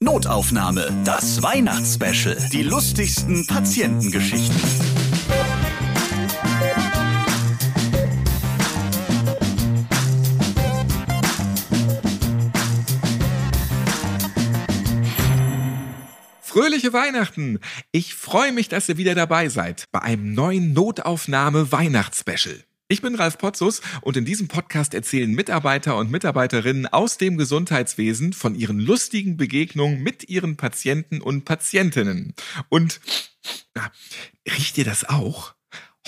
Notaufnahme, das Weihnachtsspecial. Die lustigsten Patientengeschichten. Fröhliche Weihnachten! Ich freue mich, dass ihr wieder dabei seid bei einem neuen Notaufnahme Weihnachtsspecial. Ich bin Ralf Potzus und in diesem Podcast erzählen Mitarbeiter und Mitarbeiterinnen aus dem Gesundheitswesen von ihren lustigen Begegnungen mit ihren Patienten und Patientinnen. Und na, riecht ihr das auch?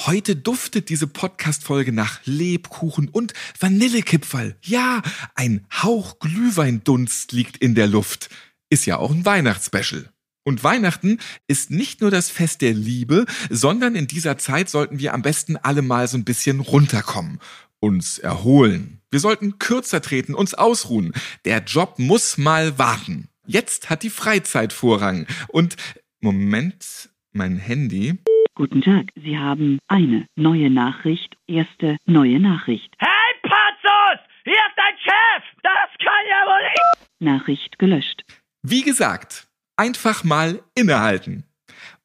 Heute duftet diese Podcast-Folge nach Lebkuchen und Vanillekipferl. Ja, ein Hauch Glühweindunst liegt in der Luft. Ist ja auch ein Weihnachtsspecial. Und Weihnachten ist nicht nur das Fest der Liebe, sondern in dieser Zeit sollten wir am besten alle mal so ein bisschen runterkommen, uns erholen. Wir sollten kürzer treten, uns ausruhen. Der Job muss mal warten. Jetzt hat die Freizeit Vorrang. Und Moment, mein Handy. Guten Tag, Sie haben eine neue Nachricht, erste neue Nachricht. Hey, Patzos! Hier ist dein Chef! Das kann ja wohl nicht! Nachricht gelöscht. Wie gesagt, einfach mal innehalten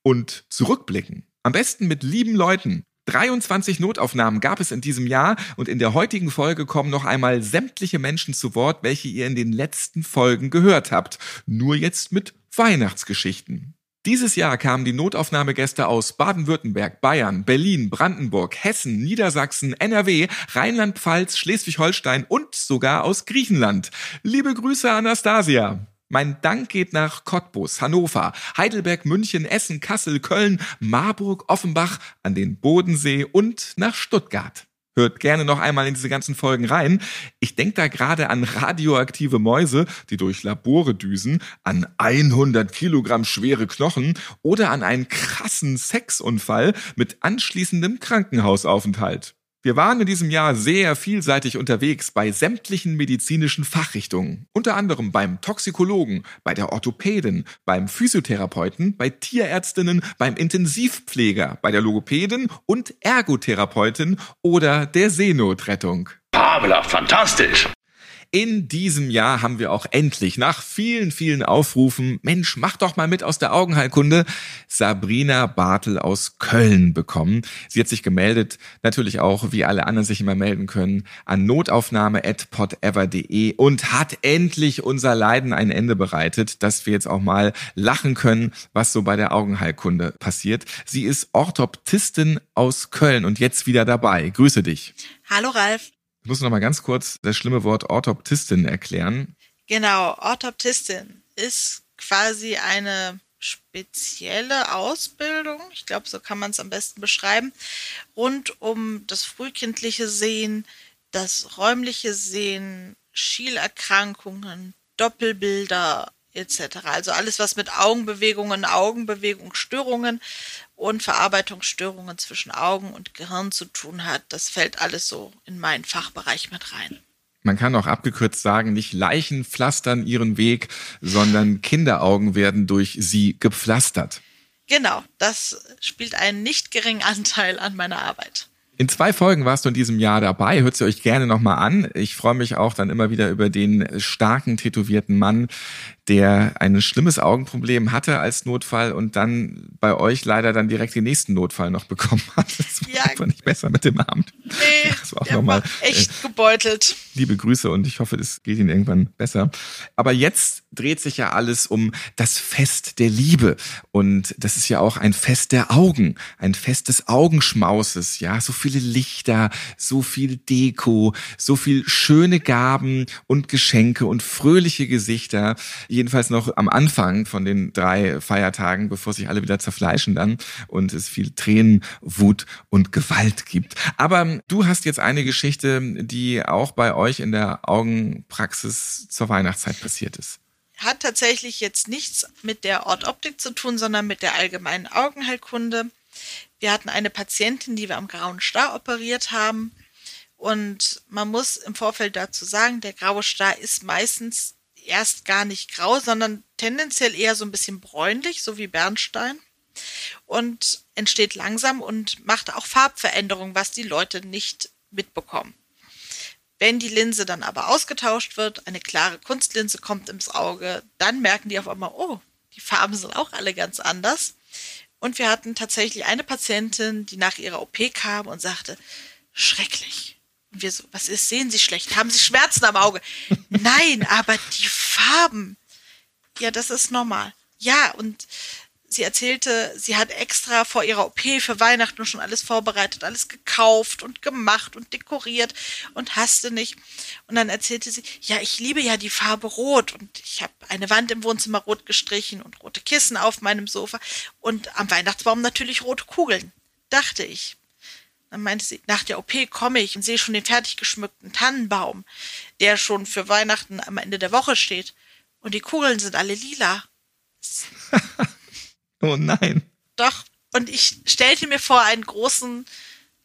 und zurückblicken. Am besten mit lieben Leuten. 23 Notaufnahmen gab es in diesem Jahr und in der heutigen Folge kommen noch einmal sämtliche Menschen zu Wort, welche ihr in den letzten Folgen gehört habt. Nur jetzt mit Weihnachtsgeschichten. Dieses Jahr kamen die Notaufnahmegäste aus Baden-Württemberg, Bayern, Berlin, Brandenburg, Hessen, Niedersachsen, NRW, Rheinland-Pfalz, Schleswig-Holstein und sogar aus Griechenland. Liebe Grüße, Anastasia. Mein Dank geht nach Cottbus, Hannover, Heidelberg, München, Essen, Kassel, Köln, Marburg, Offenbach, an den Bodensee und nach Stuttgart. Hört gerne noch einmal in diese ganzen Folgen rein. Ich denke da gerade an radioaktive Mäuse, die durch Labore düsen, an 100 Kilogramm schwere Knochen oder an einen krassen Sexunfall mit anschließendem Krankenhausaufenthalt. Wir waren in diesem Jahr sehr vielseitig unterwegs bei sämtlichen medizinischen Fachrichtungen. Unter anderem beim Toxikologen, bei der Orthopädin, beim Physiotherapeuten, bei Tierärztinnen, beim Intensivpfleger, bei der Logopädin und Ergotherapeutin oder der Seenotrettung. Fabelhaft, fantastisch! In diesem Jahr haben wir auch endlich nach vielen, vielen Aufrufen, Mensch, mach doch mal mit aus der Augenheilkunde, Sabrina Bartel aus Köln bekommen. Sie hat sich gemeldet, natürlich auch, wie alle anderen sich immer melden können, an notaufnahme.podever.de und hat endlich unser Leiden ein Ende bereitet, dass wir jetzt auch mal lachen können, was so bei der Augenheilkunde passiert. Sie ist Orthoptistin aus Köln und jetzt wieder dabei. Grüße dich. Hallo Ralf. Ich muss noch mal ganz kurz das schlimme Wort Orthoptistin erklären. Genau, Orthoptistin ist quasi eine spezielle Ausbildung, ich glaube, so kann man es am besten beschreiben, rund um das frühkindliche Sehen, das räumliche Sehen, Schielerkrankungen, Doppelbilder etc. Also alles, was mit Augenbewegungen, Augenbewegungsstörungen und Verarbeitungsstörungen zwischen Augen und Gehirn zu tun hat, das fällt alles so in meinen Fachbereich mit rein. Man kann auch abgekürzt sagen, nicht Leichen pflastern ihren Weg, sondern Kinderaugen werden durch sie gepflastert. Genau, das spielt einen nicht geringen Anteil an meiner Arbeit. In zwei Folgen warst du in diesem Jahr dabei. Hört sie euch gerne nochmal an. Ich freue mich auch dann immer wieder über den starken, tätowierten Mann, der ein schlimmes Augenproblem hatte als Notfall und dann bei euch leider dann direkt den nächsten Notfall noch bekommen hat. Das war Ja. einfach nicht besser mit dem Abend. Nee, Das war auch der noch mal, war echt gebeutelt. Liebe Grüße und ich hoffe, es geht Ihnen irgendwann besser. Aber jetzt dreht sich ja alles um das Fest der Liebe. Und das ist ja auch ein Fest der Augen, ein Fest des Augenschmauses. Ja, so viele Lichter, so viel Deko, so viel schöne Gaben und Geschenke und fröhliche Gesichter. Jedenfalls noch am Anfang von den drei Feiertagen, bevor sich alle wieder zerfleischen dann und es viel Tränen, Wut und Gewalt gibt. Aber du hast jetzt eine Geschichte, die auch bei euch in der Augenpraxis zur Weihnachtszeit passiert ist. Hat tatsächlich jetzt nichts mit der Ortoptik zu tun, sondern mit der allgemeinen Augenheilkunde. Wir hatten eine Patientin, die wir am grauen Star operiert haben. Und man muss im Vorfeld dazu sagen, der graue Star ist meistens erst gar nicht grau, sondern tendenziell eher so ein bisschen bräunlich, so wie Bernstein. Und entsteht langsam und macht auch Farbveränderungen, was die Leute nicht mitbekommen. Wenn die Linse dann aber ausgetauscht wird, eine klare Kunstlinse kommt ins Auge, dann merken die auf einmal, oh, die Farben sind auch alle ganz anders. Und wir hatten tatsächlich eine Patientin, die nach ihrer OP kam und sagte, schrecklich. Und wir so, was ist, sehen Sie schlecht? Haben Sie Schmerzen am Auge? Nein, aber die Farben. Ja, das ist normal. Ja, und sie erzählte, sie hat extra vor ihrer OP für Weihnachten schon alles vorbereitet, alles gekauft und gemacht und dekoriert und hasste nicht. Und dann erzählte sie, ja, ich liebe ja die Farbe Rot und ich habe eine Wand im Wohnzimmer rot gestrichen und rote Kissen auf meinem Sofa und am Weihnachtsbaum natürlich rote Kugeln, dachte ich. Dann meinte sie, nach der OP komme ich und sehe schon den fertig geschmückten Tannenbaum, der schon für Weihnachten am Ende der Woche steht. Und die Kugeln sind alle lila. Oh nein. Doch. Und ich stellte mir vor einen großen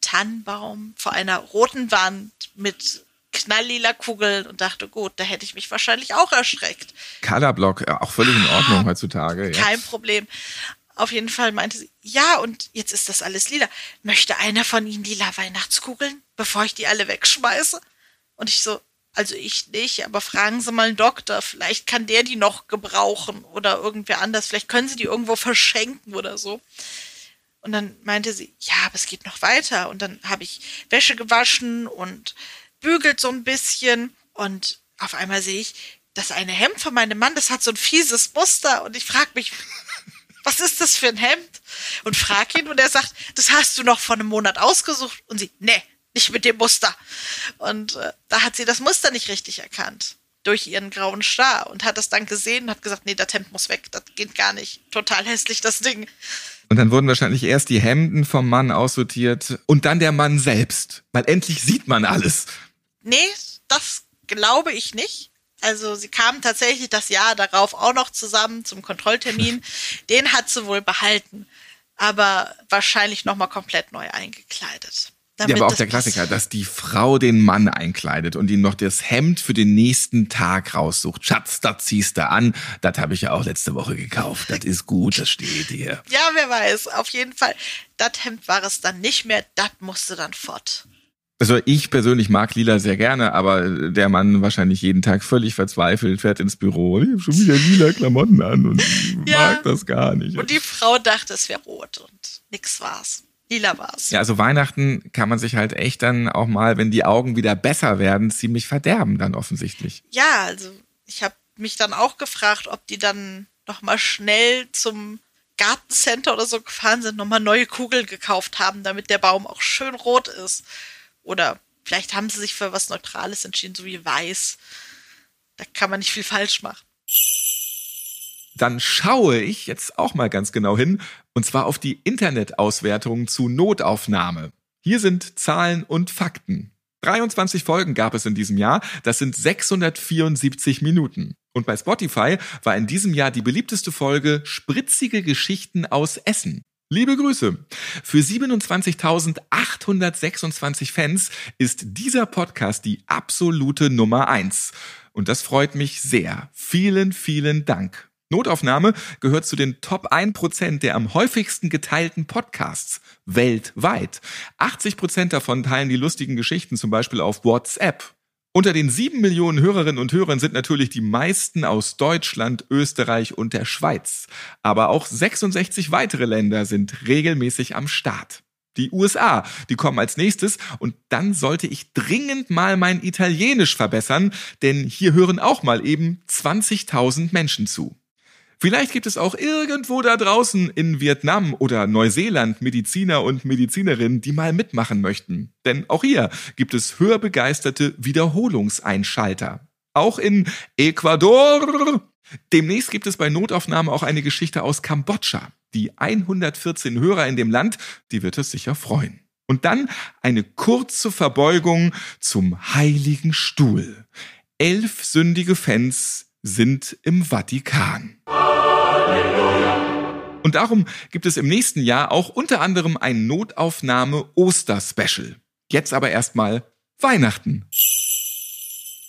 Tannenbaum vor einer roten Wand mit knalllila Kugeln und dachte, gut, da hätte ich mich wahrscheinlich auch erschreckt. Colorblock, äh, auch völlig in Ordnung heutzutage. Ja. Kein Problem. Auf jeden Fall meinte sie, ja, und jetzt ist das alles lila. Möchte einer von Ihnen lila Weihnachtskugeln, bevor ich die alle wegschmeiße? Und ich so, also ich nicht, aber fragen Sie mal einen Doktor. Vielleicht kann der die noch gebrauchen oder irgendwer anders. Vielleicht können Sie die irgendwo verschenken oder so. Und dann meinte sie, ja, aber es geht noch weiter. Und dann habe ich Wäsche gewaschen und bügelt so ein bisschen. Und auf einmal sehe ich, das eine Hemd von meinem Mann, das hat so ein fieses Muster. Und ich frage mich, was ist das für ein Hemd? Und frag ihn und er sagt, das hast du noch vor einem Monat ausgesucht. Und sie, nee, nicht mit dem Muster. Und äh, da hat sie das Muster nicht richtig erkannt durch ihren grauen Star und hat das dann gesehen und hat gesagt, nee, der Temp muss weg, das geht gar nicht. Total hässlich, das Ding. Und dann wurden wahrscheinlich erst die Hemden vom Mann aussortiert und dann der Mann selbst. Weil endlich sieht man alles. Nee, das glaube ich nicht. Also sie kamen tatsächlich das Jahr darauf auch noch zusammen zum Kontrolltermin. Den hat sie wohl behalten, aber wahrscheinlich nochmal komplett neu eingekleidet. Ja, aber auch der Klassiker, dass die Frau den Mann einkleidet und ihm noch das Hemd für den nächsten Tag raussucht. Schatz, das ziehst du an. Das habe ich ja auch letzte Woche gekauft. Das ist gut, das steht dir. Ja, wer weiß. Auf jeden Fall, das Hemd war es dann nicht mehr. Das musste dann fort. Also ich persönlich mag Lila sehr gerne, aber der Mann wahrscheinlich jeden Tag völlig verzweifelt, fährt ins Büro. Ich habe schon wieder lila Klamotten an und ja. mag das gar nicht. Und die Frau dachte, es wäre rot und nix war's. Lila war's. Ja, also Weihnachten kann man sich halt echt dann auch mal, wenn die Augen wieder besser werden, ziemlich verderben dann offensichtlich. Ja, also ich habe mich dann auch gefragt, ob die dann noch mal schnell zum Gartencenter oder so gefahren sind, nochmal neue Kugeln gekauft haben, damit der Baum auch schön rot ist. Oder vielleicht haben sie sich für was Neutrales entschieden, so wie weiß. Da kann man nicht viel falsch machen. Dann schaue ich jetzt auch mal ganz genau hin, und zwar auf die Internetauswertung zu Notaufnahme. Hier sind Zahlen und Fakten. 23 Folgen gab es in diesem Jahr, das sind 674 Minuten. Und bei Spotify war in diesem Jahr die beliebteste Folge Spritzige Geschichten aus Essen. Liebe Grüße. Für 27.826 Fans ist dieser Podcast die absolute Nummer eins. Und das freut mich sehr. Vielen, vielen Dank. Notaufnahme gehört zu den Top 1% der am häufigsten geteilten Podcasts weltweit. 80% davon teilen die lustigen Geschichten zum Beispiel auf WhatsApp. Unter den sieben Millionen Hörerinnen und Hörern sind natürlich die meisten aus Deutschland, Österreich und der Schweiz. Aber auch 66 weitere Länder sind regelmäßig am Start. Die USA, die kommen als nächstes und dann sollte ich dringend mal mein Italienisch verbessern, denn hier hören auch mal eben 20.000 Menschen zu. Vielleicht gibt es auch irgendwo da draußen in Vietnam oder Neuseeland Mediziner und Medizinerinnen, die mal mitmachen möchten. Denn auch hier gibt es hörbegeisterte Wiederholungseinschalter. Auch in Ecuador. Demnächst gibt es bei Notaufnahme auch eine Geschichte aus Kambodscha. Die 114 Hörer in dem Land, die wird es sicher freuen. Und dann eine kurze Verbeugung zum Heiligen Stuhl. Elf sündige Fans sind im Vatikan. Und darum gibt es im nächsten Jahr auch unter anderem ein Notaufnahme-Oster-Special. Jetzt aber erstmal Weihnachten.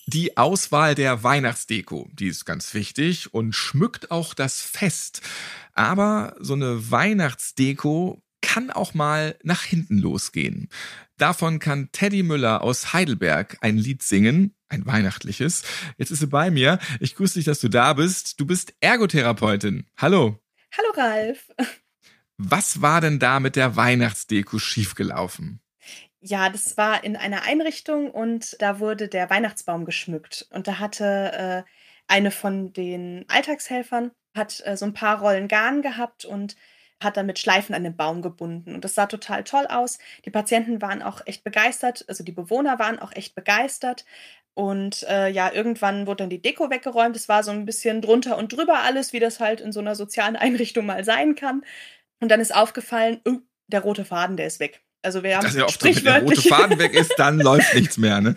Die Auswahl der Weihnachtsdeko, die ist ganz wichtig und schmückt auch das Fest. Aber so eine Weihnachtsdeko kann auch mal nach hinten losgehen. Davon kann Teddy Müller aus Heidelberg ein Lied singen, ein weihnachtliches. Jetzt ist sie bei mir. Ich grüße dich, dass du da bist. Du bist Ergotherapeutin. Hallo. Hallo Ralf. Was war denn da mit der Weihnachtsdeko schiefgelaufen? Ja, das war in einer Einrichtung und da wurde der Weihnachtsbaum geschmückt. Und da hatte äh, eine von den Alltagshelfern hat äh, so ein paar Rollen Garn gehabt und hat dann mit Schleifen an den Baum gebunden. Und das sah total toll aus. Die Patienten waren auch echt begeistert, also die Bewohner waren auch echt begeistert. Und äh, ja, irgendwann wurde dann die Deko weggeräumt. Es war so ein bisschen drunter und drüber alles, wie das halt in so einer sozialen Einrichtung mal sein kann. Und dann ist aufgefallen, oh, der rote Faden, der ist weg. Also wir haben das ist ja oft sprichwörtlich wenn der rote Faden weg ist, dann läuft nichts mehr, ne?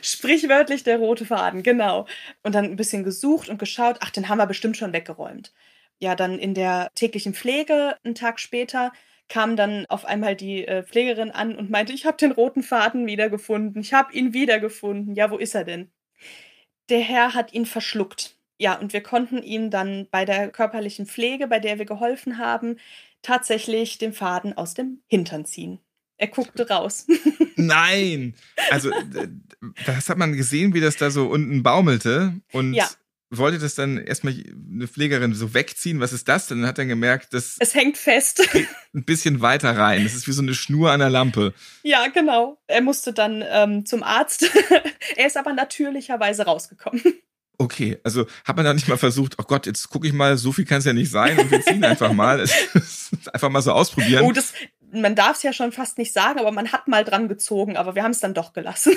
Sprichwörtlich der rote Faden, genau. Und dann ein bisschen gesucht und geschaut, ach, den haben wir bestimmt schon weggeräumt. Ja, dann in der täglichen Pflege einen Tag später kam dann auf einmal die äh, Pflegerin an und meinte, ich habe den roten Faden wiedergefunden, ich habe ihn wiedergefunden. Ja, wo ist er denn? Der Herr hat ihn verschluckt. Ja, und wir konnten ihm dann bei der körperlichen Pflege, bei der wir geholfen haben, tatsächlich den Faden aus dem Hintern ziehen. Er guckte raus. Nein! Also, das hat man gesehen, wie das da so unten baumelte. Und ja. Wollte das dann erstmal eine Pflegerin so wegziehen. Was ist das? Dann hat er gemerkt, dass. Es hängt fest. Ein bisschen weiter rein. Das ist wie so eine Schnur an der Lampe. Ja, genau. Er musste dann ähm, zum Arzt. er ist aber natürlicherweise rausgekommen. Okay, also hat man da nicht mal versucht, oh Gott, jetzt gucke ich mal, so viel kann es ja nicht sein und wir ziehen einfach mal. einfach mal so ausprobieren. Oh, das, man darf es ja schon fast nicht sagen, aber man hat mal dran gezogen, aber wir haben es dann doch gelassen.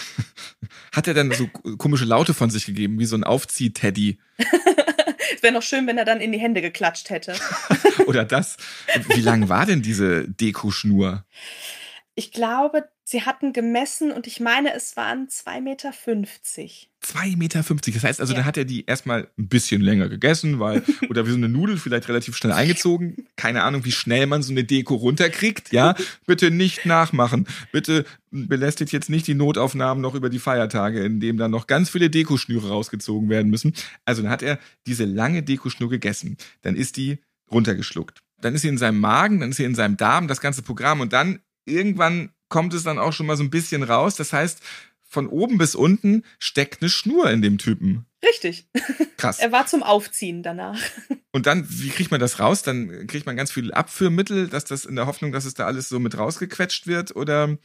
hat er dann so komische Laute von sich gegeben, wie so ein Aufzieh-Teddy? es wäre noch schön, wenn er dann in die Hände geklatscht hätte. Oder das. Wie lang war denn diese Dekoschnur? Ich glaube, sie hatten gemessen und ich meine, es waren 2,50 Meter. 2,50 Meter. Das heißt also, ja. dann hat er die erstmal ein bisschen länger gegessen, weil, oder wie so eine Nudel vielleicht relativ schnell eingezogen. Keine Ahnung, wie schnell man so eine Deko runterkriegt. Ja, bitte nicht nachmachen. Bitte belästigt jetzt nicht die Notaufnahmen noch über die Feiertage, in dem dann noch ganz viele Dekoschnüre rausgezogen werden müssen. Also dann hat er diese lange Dekoschnur gegessen. Dann ist die runtergeschluckt. Dann ist sie in seinem Magen, dann ist sie in seinem Darm, das ganze Programm und dann irgendwann kommt es dann auch schon mal so ein bisschen raus. Das heißt, von oben bis unten steckt eine Schnur in dem Typen. Richtig. Krass. er war zum Aufziehen danach. Und dann, wie kriegt man das raus? Dann kriegt man ganz viel Abführmittel, dass das in der Hoffnung, dass es da alles so mit rausgequetscht wird oder?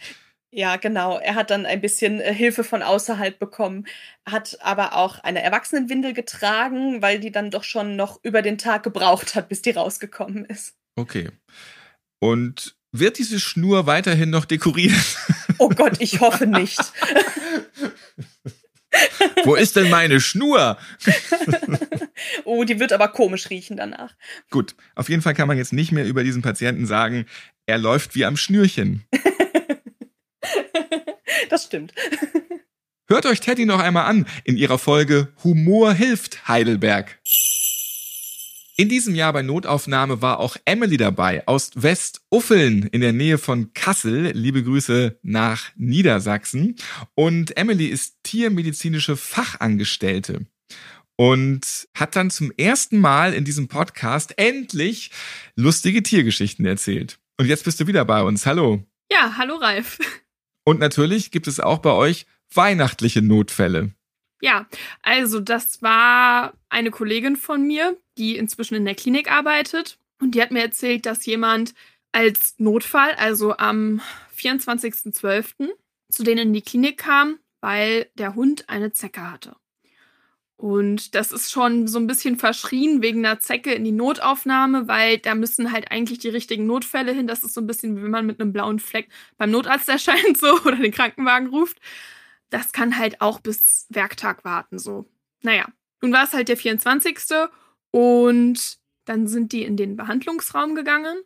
Ja, genau. Er hat dann ein bisschen äh, Hilfe von außerhalb bekommen, hat aber auch eine Erwachsenenwindel getragen, weil die dann doch schon noch über den Tag gebraucht hat, bis die rausgekommen ist. Okay. Und wird diese Schnur weiterhin noch dekoriert? Oh Gott, ich hoffe nicht. Wo ist denn meine Schnur? oh, die wird aber komisch riechen danach. Gut, auf jeden Fall kann man jetzt nicht mehr über diesen Patienten sagen, er läuft wie am Schnürchen. das stimmt. Hört euch Teddy noch einmal an in ihrer Folge Humor hilft Heidelberg. In diesem Jahr bei Notaufnahme war auch Emily dabei aus Westuffeln in der Nähe von Kassel. Liebe Grüße nach Niedersachsen. Und Emily ist tiermedizinische Fachangestellte und hat dann zum ersten Mal in diesem Podcast endlich lustige Tiergeschichten erzählt. Und jetzt bist du wieder bei uns. Hallo. Ja, hallo Ralf. Und natürlich gibt es auch bei euch weihnachtliche Notfälle. Ja, also das war eine Kollegin von mir, die inzwischen in der Klinik arbeitet. Und die hat mir erzählt, dass jemand als Notfall, also am 24.12., zu denen in die Klinik kam, weil der Hund eine Zecke hatte. Und das ist schon so ein bisschen verschrien wegen einer Zecke in die Notaufnahme, weil da müssen halt eigentlich die richtigen Notfälle hin. Das ist so ein bisschen, wie wenn man mit einem blauen Fleck beim Notarzt erscheint so oder den Krankenwagen ruft. Das kann halt auch bis Werktag warten so. Naja, nun war es halt der 24. Und dann sind die in den Behandlungsraum gegangen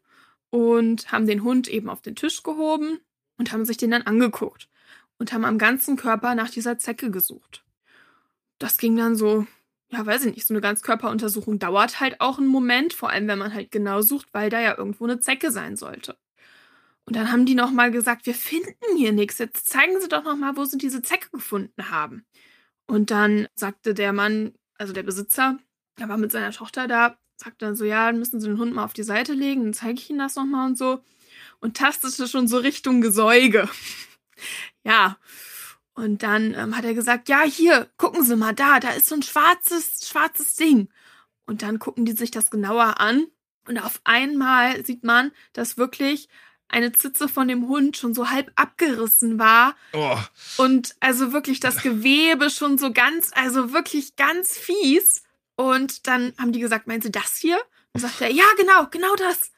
und haben den Hund eben auf den Tisch gehoben und haben sich den dann angeguckt und haben am ganzen Körper nach dieser Zecke gesucht. Das ging dann so, ja, weiß ich nicht, so eine Ganzkörperuntersuchung dauert halt auch einen Moment, vor allem wenn man halt genau sucht, weil da ja irgendwo eine Zecke sein sollte. Und dann haben die nochmal gesagt, wir finden hier nichts. Jetzt zeigen Sie doch nochmal, wo Sie diese Zecke gefunden haben. Und dann sagte der Mann, also der Besitzer, er war mit seiner Tochter da, sagt dann so, ja, dann müssen Sie den Hund mal auf die Seite legen, dann zeige ich Ihnen das nochmal und so. Und tastete schon so Richtung Gesäuge. ja. Und dann ähm, hat er gesagt, ja, hier, gucken Sie mal da, da ist so ein schwarzes, schwarzes Ding. Und dann gucken die sich das genauer an. Und auf einmal sieht man, dass wirklich eine Zitze von dem Hund schon so halb abgerissen war. Oh. Und also wirklich das Gewebe schon so ganz, also wirklich ganz fies. Und dann haben die gesagt, meinen Sie das hier? Und sagt er, ja, genau, genau das.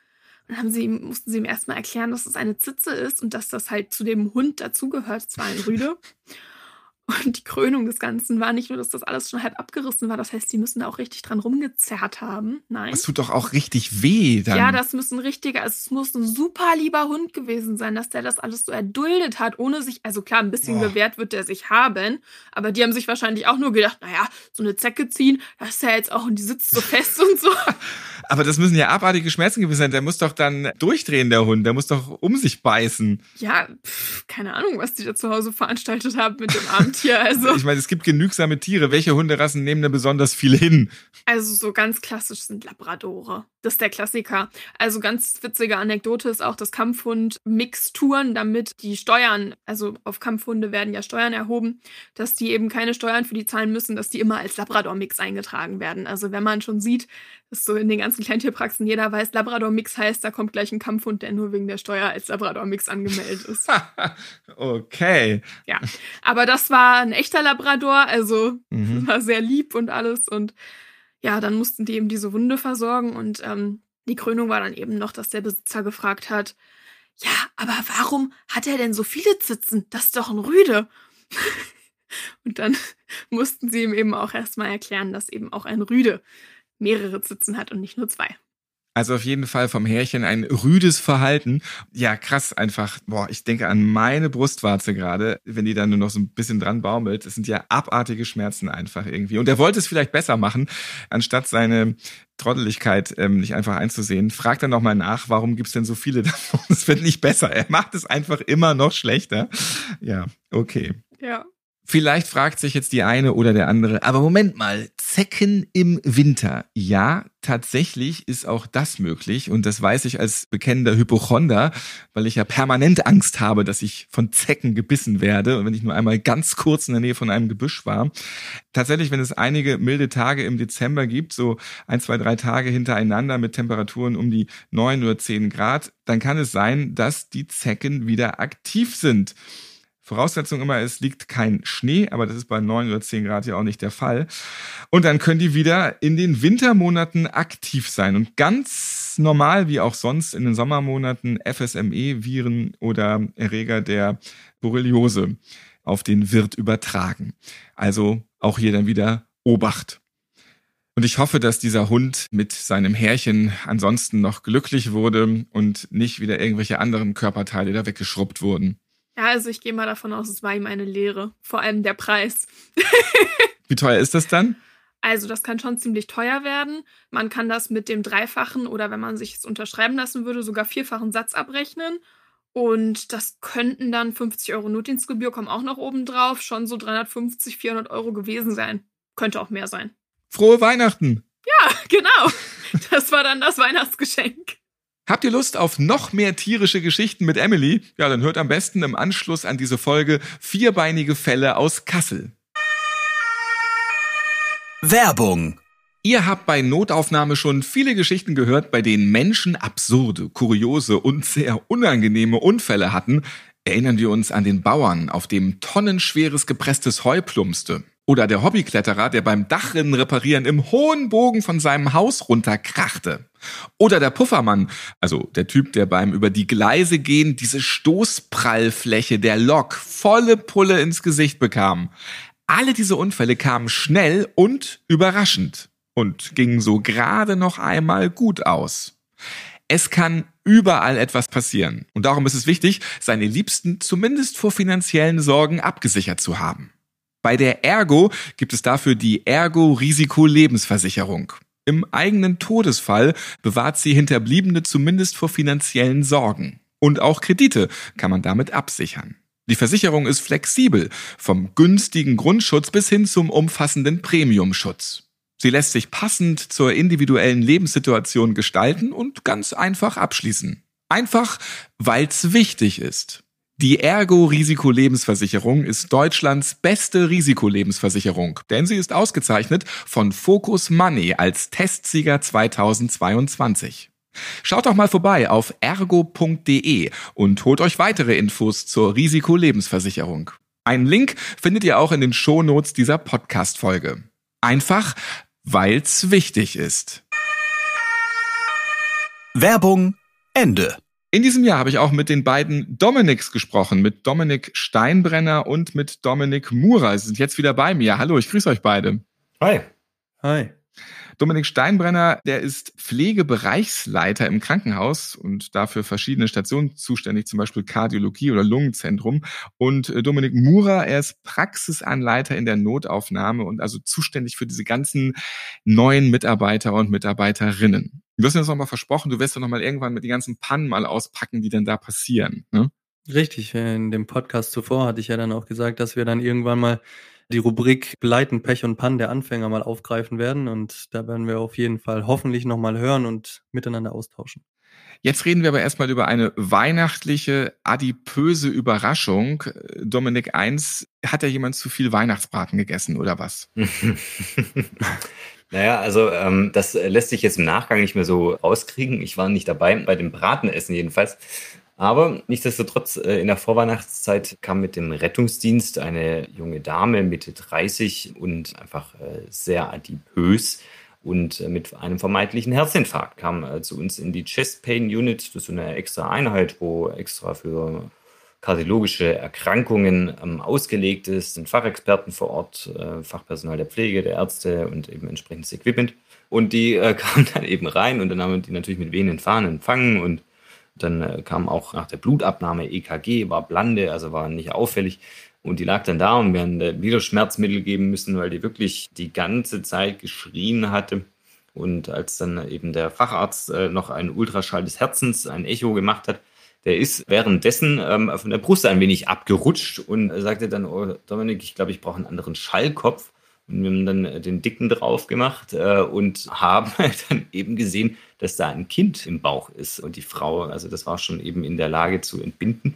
Und dann haben sie, mussten sie ihm erstmal erklären, dass es eine Zitze ist und dass das halt zu dem Hund dazugehört. Es war ein Rüde. Und die Krönung des Ganzen war nicht nur, dass das alles schon halb abgerissen war, das heißt, die müssen da auch richtig dran rumgezerrt haben. Nein. Das tut doch auch richtig weh dann. Ja, das muss ein richtiger, es muss ein super lieber Hund gewesen sein, dass der das alles so erduldet hat, ohne sich, also klar, ein bisschen Boah. bewährt wird der sich haben, aber die haben sich wahrscheinlich auch nur gedacht, naja, so eine Zecke ziehen, das ist ja jetzt auch und die sitzt so fest und so. Aber das müssen ja abartige Schmerzen gewesen sein. Der muss doch dann durchdrehen, der Hund. Der muss doch um sich beißen. Ja, pff, keine Ahnung, was die da zu Hause veranstaltet haben mit dem Armtier. Also, Ich meine, es gibt genügsame Tiere. Welche Hunderassen nehmen da besonders viel hin? also so ganz klassisch sind Labradore. Das ist der Klassiker. Also ganz witzige Anekdote ist auch, dass Kampfhund Mixturen, damit die Steuern, also auf Kampfhunde werden ja Steuern erhoben, dass die eben keine Steuern für die zahlen müssen, dass die immer als Labrador-Mix eingetragen werden. Also wenn man schon sieht, dass so in den ganzen Kleintierpraxen jeder weiß, Labrador-Mix heißt, da kommt gleich ein Kampfhund, der nur wegen der Steuer als Labrador-Mix angemeldet ist. okay. Ja, aber das war ein echter Labrador, also Mhm. war sehr lieb und alles. Und ja, dann mussten die eben diese Wunde versorgen. Und ähm, die Krönung war dann eben noch, dass der Besitzer gefragt hat, ja, aber warum hat er denn so viele Zitzen? Das ist doch ein Rüde. und dann mussten sie ihm eben auch erstmal erklären, dass eben auch ein Rüde mehrere Zitzen hat und nicht nur zwei. Also auf jeden Fall vom Härchen ein rüdes Verhalten. Ja, krass einfach. Boah, ich denke an meine Brustwarze gerade, wenn die dann nur noch so ein bisschen dran baumelt. Das sind ja abartige Schmerzen einfach irgendwie. Und er wollte es vielleicht besser machen, anstatt seine Trotteligkeit ähm, nicht einfach einzusehen. Fragt dann nochmal nach, warum gibt's denn so viele davon? Es wird nicht besser. Er macht es einfach immer noch schlechter. Ja, okay. Ja. Vielleicht fragt sich jetzt die eine oder der andere, aber Moment mal, Zecken im Winter. Ja, tatsächlich ist auch das möglich und das weiß ich als bekennender Hypochonder, weil ich ja permanent Angst habe, dass ich von Zecken gebissen werde und wenn ich nur einmal ganz kurz in der Nähe von einem Gebüsch war. Tatsächlich, wenn es einige milde Tage im Dezember gibt, so ein, zwei, drei Tage hintereinander mit Temperaturen um die neun oder zehn Grad, dann kann es sein, dass die Zecken wieder aktiv sind. Voraussetzung immer, es liegt kein Schnee, aber das ist bei 9 oder 10 Grad ja auch nicht der Fall. Und dann können die wieder in den Wintermonaten aktiv sein und ganz normal wie auch sonst in den Sommermonaten FSME-Viren oder Erreger der Borreliose auf den Wirt übertragen. Also auch hier dann wieder Obacht. Und ich hoffe, dass dieser Hund mit seinem Härchen ansonsten noch glücklich wurde und nicht wieder irgendwelche anderen Körperteile da weggeschrubbt wurden. Ja, also ich gehe mal davon aus, es war ihm eine Lehre. Vor allem der Preis. Wie teuer ist das dann? Also das kann schon ziemlich teuer werden. Man kann das mit dem dreifachen oder wenn man sich es unterschreiben lassen würde, sogar vierfachen Satz abrechnen. Und das könnten dann 50 Euro Notdienstgebühr, kommen auch noch oben drauf, schon so 350, 400 Euro gewesen sein. Könnte auch mehr sein. Frohe Weihnachten! Ja, genau. Das war dann das Weihnachtsgeschenk. Habt ihr Lust auf noch mehr tierische Geschichten mit Emily? Ja, dann hört am besten im Anschluss an diese Folge vierbeinige Fälle aus Kassel. Werbung. Ihr habt bei Notaufnahme schon viele Geschichten gehört, bei denen Menschen absurde, kuriose und sehr unangenehme Unfälle hatten. Erinnern wir uns an den Bauern, auf dem tonnenschweres gepresstes Heu plumpste. Oder der Hobbykletterer, der beim Dachrinnen reparieren im hohen Bogen von seinem Haus runterkrachte. Oder der Puffermann, also der Typ, der beim über die Gleise gehen diese Stoßprallfläche der Lok volle Pulle ins Gesicht bekam. Alle diese Unfälle kamen schnell und überraschend und gingen so gerade noch einmal gut aus. Es kann überall etwas passieren und darum ist es wichtig, seine Liebsten zumindest vor finanziellen Sorgen abgesichert zu haben. Bei der Ergo gibt es dafür die Ergo Risiko Lebensversicherung. Im eigenen Todesfall bewahrt sie Hinterbliebene zumindest vor finanziellen Sorgen. Und auch Kredite kann man damit absichern. Die Versicherung ist flexibel, vom günstigen Grundschutz bis hin zum umfassenden Premiumschutz. Sie lässt sich passend zur individuellen Lebenssituation gestalten und ganz einfach abschließen. Einfach, weil's wichtig ist. Die Ergo Risikolebensversicherung ist Deutschlands beste Risikolebensversicherung, denn sie ist ausgezeichnet von Focus Money als Testsieger 2022. Schaut doch mal vorbei auf ergo.de und holt euch weitere Infos zur Risikolebensversicherung. Einen Link findet ihr auch in den Shownotes dieser Podcast-Folge. Einfach, weil's wichtig ist. Werbung Ende. In diesem Jahr habe ich auch mit den beiden Dominiks gesprochen, mit Dominik Steinbrenner und mit Dominik Murer. Sie sind jetzt wieder bei mir. Hallo, ich grüße euch beide. Hi. Hi. Dominik Steinbrenner, der ist Pflegebereichsleiter im Krankenhaus und dafür verschiedene Stationen zuständig, zum Beispiel Kardiologie oder Lungenzentrum. Und äh, Dominik Murer, er ist Praxisanleiter in der Notaufnahme und also zuständig für diese ganzen neuen Mitarbeiter und Mitarbeiterinnen. Du hast mir das nochmal versprochen, du wirst doch nochmal irgendwann mit den ganzen Pannen mal auspacken, die denn da passieren. Ne? Richtig, in dem Podcast zuvor hatte ich ja dann auch gesagt, dass wir dann irgendwann mal die Rubrik Leiten, Pech und Pannen der Anfänger mal aufgreifen werden. Und da werden wir auf jeden Fall hoffentlich nochmal hören und miteinander austauschen. Jetzt reden wir aber erstmal über eine weihnachtliche, adipöse Überraschung. Dominik 1, hat ja jemand zu viel Weihnachtsbraten gegessen oder was? naja, also ähm, das lässt sich jetzt im Nachgang nicht mehr so rauskriegen. Ich war nicht dabei, bei dem Bratenessen jedenfalls. Aber nichtsdestotrotz, äh, in der Vorweihnachtszeit kam mit dem Rettungsdienst eine junge Dame Mitte 30 und einfach äh, sehr adipös und äh, mit einem vermeintlichen Herzinfarkt kam zu uns in die Chest Pain Unit. Das ist so eine extra Einheit, wo extra für kardiologische Erkrankungen ähm, ausgelegt ist, sind Fachexperten vor Ort, Fachpersonal der Pflege, der Ärzte und eben entsprechendes Equipment. Und die äh, kamen dann eben rein und dann haben wir die natürlich mit wehenden Fahnen empfangen und dann äh, kam auch nach der Blutabnahme EKG, war blande, also war nicht auffällig. Und die lag dann da und wir haben wieder Schmerzmittel geben müssen, weil die wirklich die ganze Zeit geschrien hatte. Und als dann eben der Facharzt äh, noch einen Ultraschall des Herzens, ein Echo gemacht hat, der ist währenddessen ähm, von der Brust ein wenig abgerutscht und sagte dann, oh, Dominik, ich glaube, ich brauche einen anderen Schallkopf. Und wir haben dann äh, den Dicken drauf gemacht äh, und haben dann eben gesehen, dass da ein Kind im Bauch ist. Und die Frau, also das war schon eben in der Lage zu entbinden.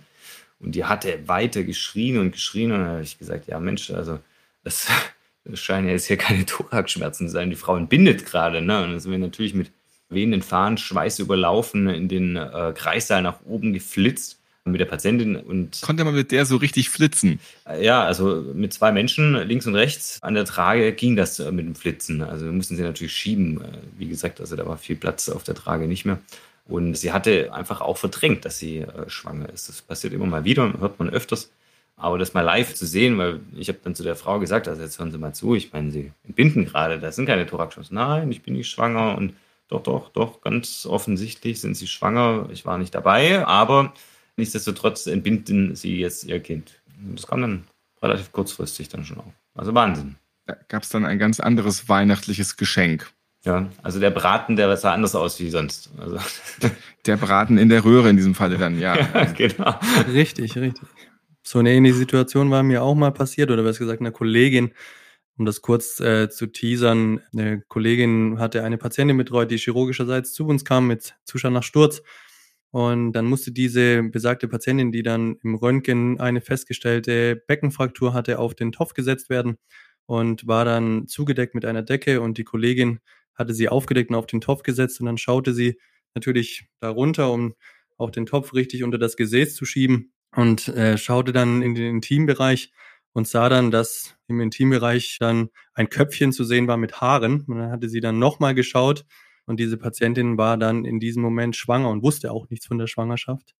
Und die hatte weiter geschrien und geschrien. Und dann habe ich gesagt, ja Mensch, also das, scheinen ja jetzt hier keine Thoraxschmerzen zu sein. Die Frau entbindet gerade. Ne? Und dann sind wir natürlich mit wehenden Fahnen, Schweiß überlaufen, in den äh, Kreissaal nach oben geflitzt mit der Patientin und konnte man mit der so richtig flitzen. Ja, also mit zwei Menschen links und rechts an der Trage ging das äh, mit dem Flitzen. Also wir mussten sie natürlich schieben. Äh, wie gesagt, also da war viel Platz auf der Trage nicht mehr. Und sie hatte einfach auch verdrängt, dass sie äh, schwanger ist. Das passiert immer mal wieder, hört man öfters. Aber das mal live zu sehen, weil ich habe dann zu der Frau gesagt, also jetzt hören Sie mal zu, ich meine, Sie entbinden gerade, das sind keine Thoraxchancen. Nein, ich bin nicht schwanger und doch, doch, doch, ganz offensichtlich sind Sie schwanger. Ich war nicht dabei, aber Nichtsdestotrotz entbinden sie jetzt ihr Kind. Das kam dann relativ kurzfristig dann schon auch. Also Wahnsinn. Da gab es dann ein ganz anderes weihnachtliches Geschenk. Ja, also der Braten, der sah anders aus wie sonst. Also. Der Braten in der Röhre in diesem Falle dann, ja. ja genau. Richtig, richtig. So eine ähnliche Situation war mir auch mal passiert, oder was gesagt, eine Kollegin, um das kurz äh, zu teasern, eine Kollegin hatte eine Patientin betreut, die chirurgischerseits zu uns kam mit Zustand nach Sturz. Und dann musste diese besagte Patientin, die dann im Röntgen eine festgestellte Beckenfraktur hatte, auf den Topf gesetzt werden und war dann zugedeckt mit einer Decke. Und die Kollegin hatte sie aufgedeckt und auf den Topf gesetzt. Und dann schaute sie natürlich darunter, um auch den Topf richtig unter das Gesäß zu schieben und äh, schaute dann in den Intimbereich und sah dann, dass im Intimbereich dann ein Köpfchen zu sehen war mit Haaren. Und dann hatte sie dann nochmal geschaut und diese Patientin war dann in diesem Moment schwanger und wusste auch nichts von der Schwangerschaft.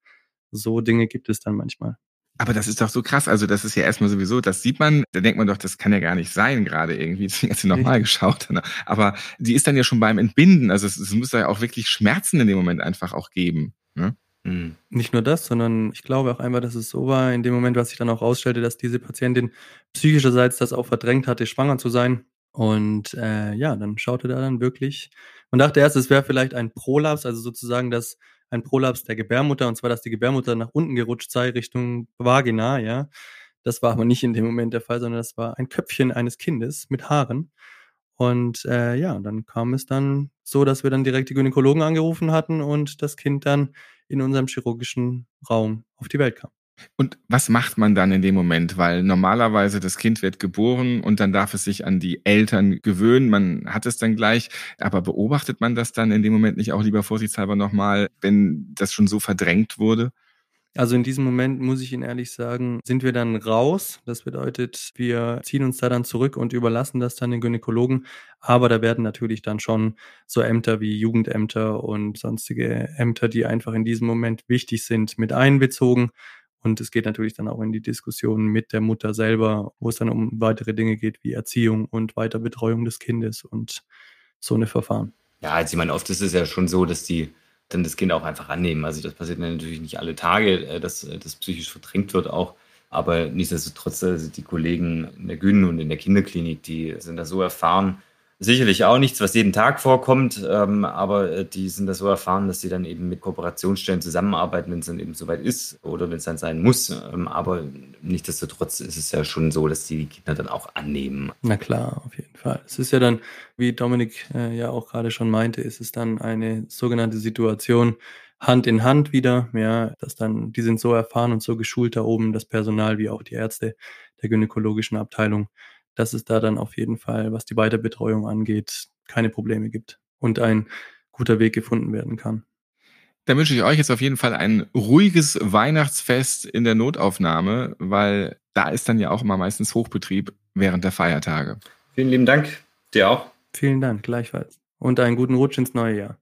So Dinge gibt es dann manchmal. Aber das ist doch so krass. Also das ist ja erstmal sowieso, das sieht man, da denkt man doch, das kann ja gar nicht sein gerade irgendwie. Deswegen hat sie nochmal geschaut. Aber die ist dann ja schon beim Entbinden. Also es, es muss ja auch wirklich Schmerzen in dem Moment einfach auch geben. Ne? Mhm. Nicht nur das, sondern ich glaube auch einmal, dass es so war, in dem Moment, was sich dann auch rausstellte, dass diese Patientin psychischerseits das auch verdrängt hatte, schwanger zu sein. Und äh, ja, dann schaute da dann wirklich und dachte erst, es wäre vielleicht ein Prolaps, also sozusagen das ein Prolaps der Gebärmutter, und zwar, dass die Gebärmutter nach unten gerutscht sei Richtung Vagina, ja. Das war aber nicht in dem Moment der Fall, sondern das war ein Köpfchen eines Kindes mit Haaren. Und äh, ja, dann kam es dann so, dass wir dann direkt die Gynäkologen angerufen hatten und das Kind dann in unserem chirurgischen Raum auf die Welt kam. Und was macht man dann in dem Moment? Weil normalerweise das Kind wird geboren und dann darf es sich an die Eltern gewöhnen. Man hat es dann gleich. Aber beobachtet man das dann in dem Moment nicht auch lieber vorsichtshalber nochmal, wenn das schon so verdrängt wurde? Also in diesem Moment muss ich Ihnen ehrlich sagen, sind wir dann raus. Das bedeutet, wir ziehen uns da dann zurück und überlassen das dann den Gynäkologen. Aber da werden natürlich dann schon so Ämter wie Jugendämter und sonstige Ämter, die einfach in diesem Moment wichtig sind, mit einbezogen. Und es geht natürlich dann auch in die Diskussion mit der Mutter selber, wo es dann um weitere Dinge geht wie Erziehung und Weiterbetreuung des Kindes und so eine Verfahren. Ja, also ich meine, oft ist es ja schon so, dass die dann das Kind auch einfach annehmen. Also das passiert natürlich nicht alle Tage, äh, dass äh, das psychisch verdrängt wird auch. Aber nichtsdestotrotz, also die Kollegen in der Gyn und in der Kinderklinik, die sind da so erfahren, Sicherlich auch nichts, was jeden Tag vorkommt, ähm, aber äh, die sind da so erfahren, dass sie dann eben mit Kooperationsstellen zusammenarbeiten, wenn es dann eben soweit ist oder wenn es dann sein muss. Ähm, aber nichtsdestotrotz ist es ja schon so, dass die Kinder dann auch annehmen. Na klar, auf jeden Fall. Es ist ja dann, wie Dominik äh, ja auch gerade schon meinte, ist es dann eine sogenannte Situation, Hand in Hand wieder, ja, dass dann, die sind so erfahren und so geschult da oben, das Personal wie auch die Ärzte der gynäkologischen Abteilung, dass es da dann auf jeden Fall, was die Weiterbetreuung angeht, keine Probleme gibt und ein guter Weg gefunden werden kann. Dann wünsche ich euch jetzt auf jeden Fall ein ruhiges Weihnachtsfest in der Notaufnahme, weil da ist dann ja auch immer meistens Hochbetrieb während der Feiertage. Vielen lieben Dank. Dir auch. Vielen Dank, gleichfalls. Und einen guten Rutsch ins neue Jahr.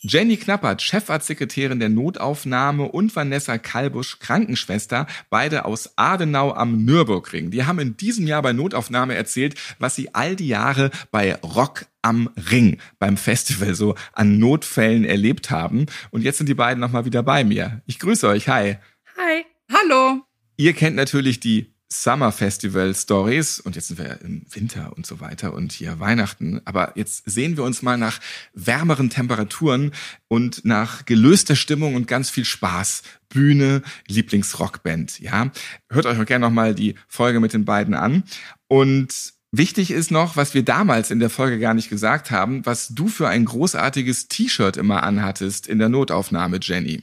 Jenny Knappert, Chefarztsekretärin der Notaufnahme und Vanessa Kalbusch, Krankenschwester, beide aus Adenau am Nürburgring. Die haben in diesem Jahr bei Notaufnahme erzählt, was sie all die Jahre bei Rock am Ring beim Festival so an Notfällen erlebt haben. Und jetzt sind die beiden nochmal wieder bei mir. Ich grüße euch. Hi. Hi. Hallo. Ihr kennt natürlich die Summer Festival Stories und jetzt sind wir im Winter und so weiter und hier Weihnachten. Aber jetzt sehen wir uns mal nach wärmeren Temperaturen und nach gelöster Stimmung und ganz viel Spaß. Bühne, Lieblingsrockband, ja. Hört euch auch gerne nochmal die Folge mit den beiden an. Und Wichtig ist noch, was wir damals in der Folge gar nicht gesagt haben, was du für ein großartiges T-Shirt immer anhattest in der Notaufnahme, Jenny.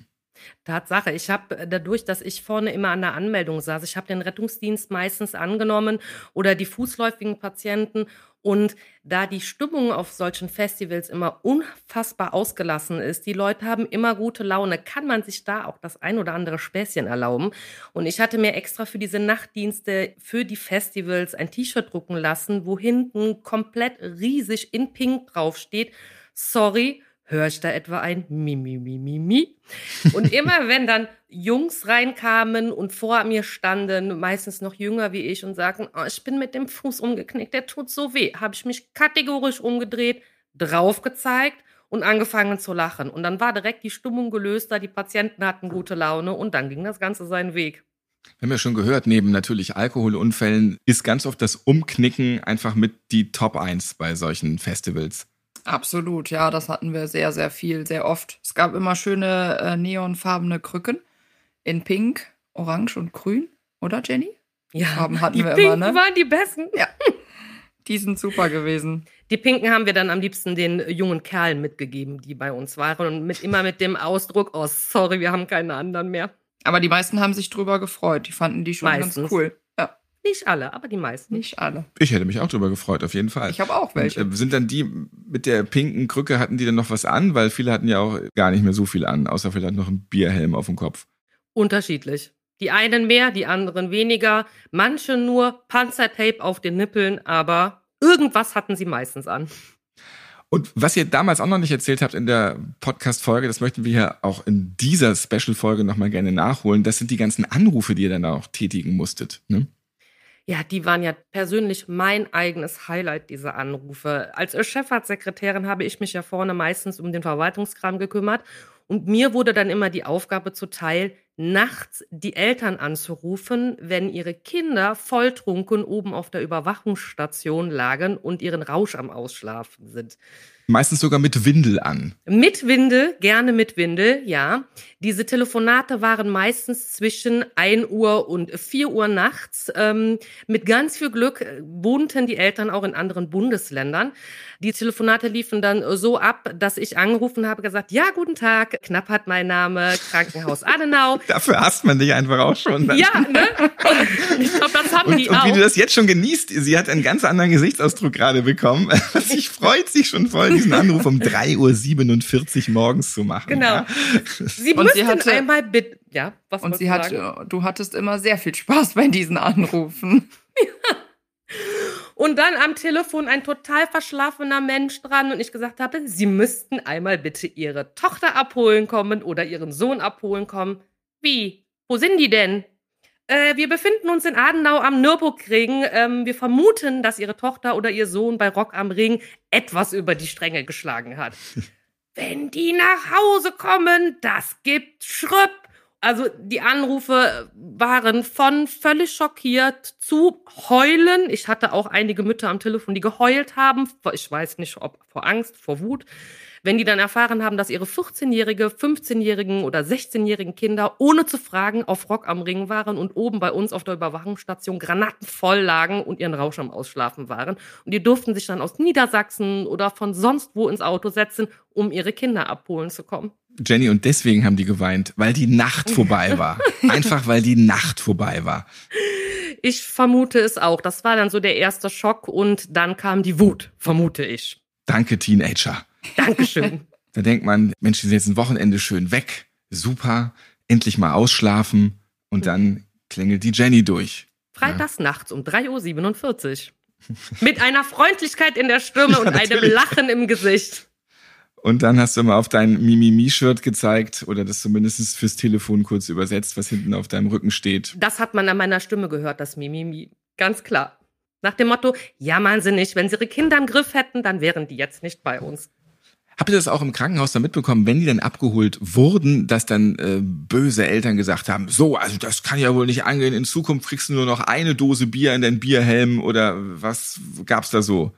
Tatsache. Ich habe äh, dadurch, dass ich vorne immer an der Anmeldung saß, ich habe den Rettungsdienst meistens angenommen oder die fußläufigen Patienten. Und da die Stimmung auf solchen Festivals immer unfassbar ausgelassen ist, die Leute haben immer gute Laune, kann man sich da auch das ein oder andere Späßchen erlauben. Und ich hatte mir extra für diese Nachtdienste, für die Festivals ein T-Shirt drucken lassen, wo hinten komplett riesig in Pink draufsteht. Sorry, höre ich da etwa ein Mimi, Mimi, Mimi. Und immer wenn dann Jungs reinkamen und vor mir standen, meistens noch jünger wie ich, und sagten, oh, ich bin mit dem Fuß umgeknickt, der tut so weh, habe ich mich kategorisch umgedreht, drauf gezeigt und angefangen zu lachen. Und dann war direkt die Stimmung gelöst, da die Patienten hatten gute Laune und dann ging das Ganze seinen Weg. Wir haben ja schon gehört, neben natürlich Alkoholunfällen ist ganz oft das Umknicken einfach mit die Top 1 bei solchen Festivals. Absolut, ja, das hatten wir sehr, sehr viel, sehr oft. Es gab immer schöne äh, neonfarbene Krücken in Pink, Orange und Grün, oder Jenny? Ja, Farben hatten die wir Pinken immer, ne? waren die besten. Ja, die sind super gewesen. Die Pinken haben wir dann am liebsten den jungen Kerlen mitgegeben, die bei uns waren und mit, immer mit dem Ausdruck, oh sorry, wir haben keine anderen mehr. Aber die meisten haben sich drüber gefreut. Die fanden die schon Meistens. ganz cool. Nicht alle, aber die meisten. Nicht alle. Ich hätte mich auch drüber gefreut, auf jeden Fall. Ich habe auch welche. Und, äh, sind dann die mit der pinken Krücke, hatten die denn noch was an? Weil viele hatten ja auch gar nicht mehr so viel an, außer vielleicht noch ein Bierhelm auf dem Kopf. Unterschiedlich. Die einen mehr, die anderen weniger. Manche nur Panzertape auf den Nippeln, aber irgendwas hatten sie meistens an. Und was ihr damals auch noch nicht erzählt habt in der Podcast-Folge, das möchten wir ja auch in dieser Special-Folge nochmal gerne nachholen, das sind die ganzen Anrufe, die ihr dann auch tätigen musstet. Ne? Ja, die waren ja persönlich mein eigenes Highlight, diese Anrufe. Als Chefarztsekretärin habe ich mich ja vorne meistens um den Verwaltungskram gekümmert. Und mir wurde dann immer die Aufgabe zuteil, nachts die Eltern anzurufen, wenn ihre Kinder volltrunken oben auf der Überwachungsstation lagen und ihren Rausch am Ausschlafen sind. Meistens sogar mit Windel an. Mit Windel, gerne mit Windel, ja. Diese Telefonate waren meistens zwischen 1 Uhr und 4 Uhr nachts. Ähm, mit ganz viel Glück äh, wohnten die Eltern auch in anderen Bundesländern. Die Telefonate liefen dann so ab, dass ich angerufen habe, gesagt, ja, guten Tag, Knapp hat mein Name, Krankenhaus Adenau. Dafür hasst man dich einfach auch schon. Dann. Ja, ne? Und ich glaube, das haben Und, die und auch. wie du das jetzt schon genießt, sie hat einen ganz anderen Gesichtsausdruck gerade bekommen. Sie freut sich schon voll, diesen Anruf um 3.47 Uhr morgens zu machen. Genau. Ja. Sie Und sie müssten hatte- einmal bitte, ja, was Und sie du hat, sagen? du hattest immer sehr viel Spaß bei diesen Anrufen. Und dann am Telefon ein total verschlafener Mensch dran und ich gesagt habe, Sie müssten einmal bitte Ihre Tochter abholen kommen oder Ihren Sohn abholen kommen. Wie? Wo sind die denn? Äh, wir befinden uns in Adenau am Nürburgring. Ähm, wir vermuten, dass Ihre Tochter oder Ihr Sohn bei Rock am Ring etwas über die Stränge geschlagen hat. Wenn die nach Hause kommen, das gibt Schröpp. Also die Anrufe waren von völlig schockiert zu heulen. Ich hatte auch einige Mütter am Telefon, die geheult haben. Ich weiß nicht, ob vor Angst, vor Wut. Wenn die dann erfahren haben, dass ihre 14-jährige, 15-jährigen oder 16-jährigen Kinder ohne zu fragen auf Rock am Ring waren und oben bei uns auf der Überwachungsstation granatenvoll lagen und ihren Rausch am Ausschlafen waren. Und die durften sich dann aus Niedersachsen oder von sonst wo ins Auto setzen, um ihre Kinder abholen zu kommen. Jenny, und deswegen haben die geweint, weil die Nacht vorbei war. Einfach weil die Nacht vorbei war. Ich vermute es auch. Das war dann so der erste Schock und dann kam die Wut, vermute ich. Danke, Teenager. Dankeschön. Da denkt man, Mensch, die sind jetzt ein Wochenende schön weg. Super. Endlich mal ausschlafen. Und dann klingelt die Jenny durch. Freitags nachts um 3.47 Uhr. Mit einer Freundlichkeit in der Stimme und einem natürlich. Lachen im Gesicht. Und dann hast du mal auf dein Mimimi-Shirt gezeigt oder das zumindest fürs Telefon kurz übersetzt, was hinten auf deinem Rücken steht. Das hat man an meiner Stimme gehört, das Mimimi. Ganz klar. Nach dem Motto, jammern Sie nicht, wenn Sie Ihre Kinder im Griff hätten, dann wären die jetzt nicht bei uns. Habt ihr das auch im Krankenhaus dann mitbekommen, wenn die dann abgeholt wurden, dass dann äh, böse Eltern gesagt haben, so, also das kann ja wohl nicht angehen, in Zukunft kriegst du nur noch eine Dose Bier in deinen Bierhelm oder was gab's da so?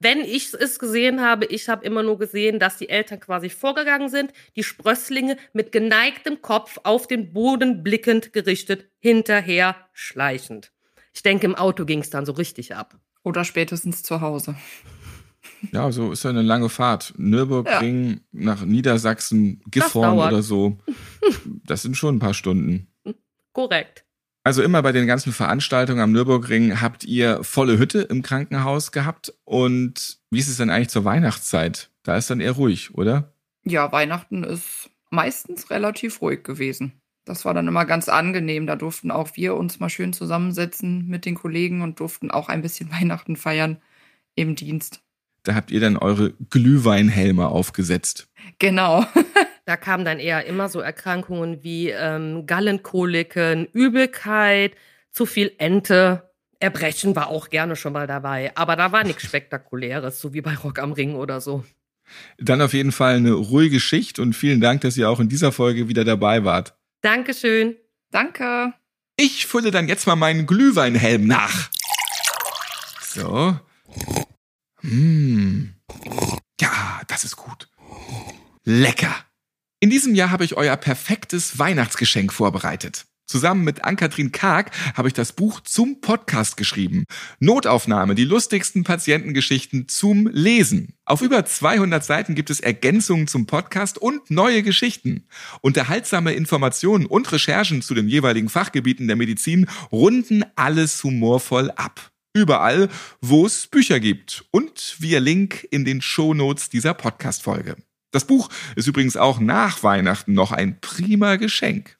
Wenn ich es gesehen habe, ich habe immer nur gesehen, dass die Eltern quasi vorgegangen sind, die Sprösslinge mit geneigtem Kopf auf den Boden blickend gerichtet, hinterher schleichend. Ich denke, im Auto ging es dann so richtig ab. Oder spätestens zu Hause. Ja, so ist ja eine lange Fahrt. Nürburgring nach Niedersachsen, Gifhorn oder so. Das sind schon ein paar Stunden. Korrekt. Also immer bei den ganzen Veranstaltungen am Nürburgring habt ihr volle Hütte im Krankenhaus gehabt. Und wie ist es denn eigentlich zur Weihnachtszeit? Da ist dann eher ruhig, oder? Ja, Weihnachten ist meistens relativ ruhig gewesen. Das war dann immer ganz angenehm. Da durften auch wir uns mal schön zusammensetzen mit den Kollegen und durften auch ein bisschen Weihnachten feiern im Dienst. Da habt ihr dann eure Glühweinhelme aufgesetzt. Genau. Da kamen dann eher immer so Erkrankungen wie ähm, Gallenkoliken, Übelkeit, zu viel Ente. Erbrechen war auch gerne schon mal dabei. Aber da war nichts Spektakuläres, so wie bei Rock am Ring oder so. Dann auf jeden Fall eine ruhige Schicht und vielen Dank, dass ihr auch in dieser Folge wieder dabei wart. Dankeschön. Danke. Ich fülle dann jetzt mal meinen Glühweinhelm nach. So. Hm. Ja, das ist gut. Lecker. In diesem Jahr habe ich euer perfektes Weihnachtsgeschenk vorbereitet. Zusammen mit Ann-Kathrin Karg habe ich das Buch zum Podcast geschrieben. Notaufnahme, die lustigsten Patientengeschichten zum Lesen. Auf über 200 Seiten gibt es Ergänzungen zum Podcast und neue Geschichten. Unterhaltsame Informationen und Recherchen zu den jeweiligen Fachgebieten der Medizin runden alles humorvoll ab. Überall, wo es Bücher gibt und via Link in den Shownotes dieser Podcast-Folge. Das Buch ist übrigens auch nach Weihnachten noch ein prima Geschenk.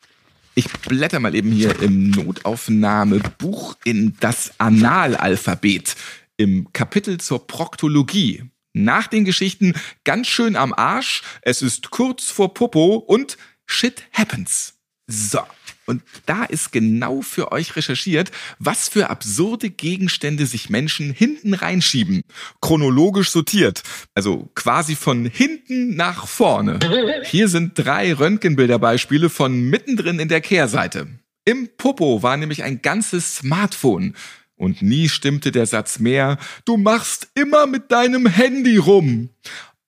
Ich blätter mal eben hier im Notaufnahmebuch in das Analalphabet im Kapitel zur Proktologie. Nach den Geschichten ganz schön am Arsch, es ist kurz vor Popo und Shit happens. So. Und da ist genau für euch recherchiert, was für absurde Gegenstände sich Menschen hinten reinschieben. Chronologisch sortiert. Also quasi von hinten nach vorne. Hier sind drei Röntgenbilderbeispiele von mittendrin in der Kehrseite. Im Popo war nämlich ein ganzes Smartphone. Und nie stimmte der Satz mehr, du machst immer mit deinem Handy rum.